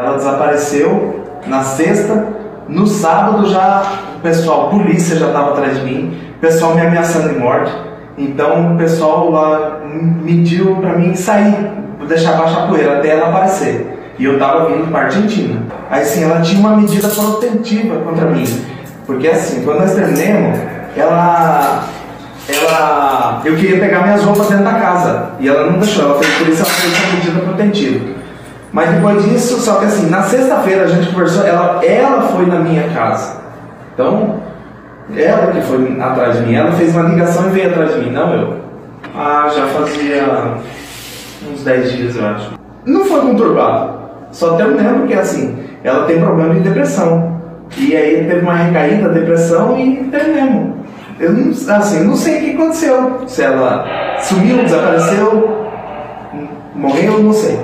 Ela desapareceu na sexta, no sábado já o pessoal, a polícia já estava atrás de mim, o pessoal me ameaçando de morte. Então o pessoal lá mediu para mim sair, deixar baixar a poeira até ela aparecer. E eu estava vindo para Argentina. Aí sim, ela tinha uma medida protetiva contra mim. Porque assim, quando nós terminamos, ela ela eu queria pegar minhas roupas dentro da casa e ela não deixou, ela fez por isso ela fez essa medida protetiva. Mas depois disso, só que assim, na sexta-feira a gente conversou, ela, ela foi na minha casa. Então, ela que foi atrás de mim, ela fez uma ligação e veio atrás de mim, não eu. Ah, já fazia uns 10 dias, eu acho. Não foi conturbado. Só terminando porque assim, ela tem problema de depressão. E aí teve uma recaída, depressão e terminamos. Eu não, assim, não sei o que aconteceu. Se ela sumiu, desapareceu, morreu, não sei.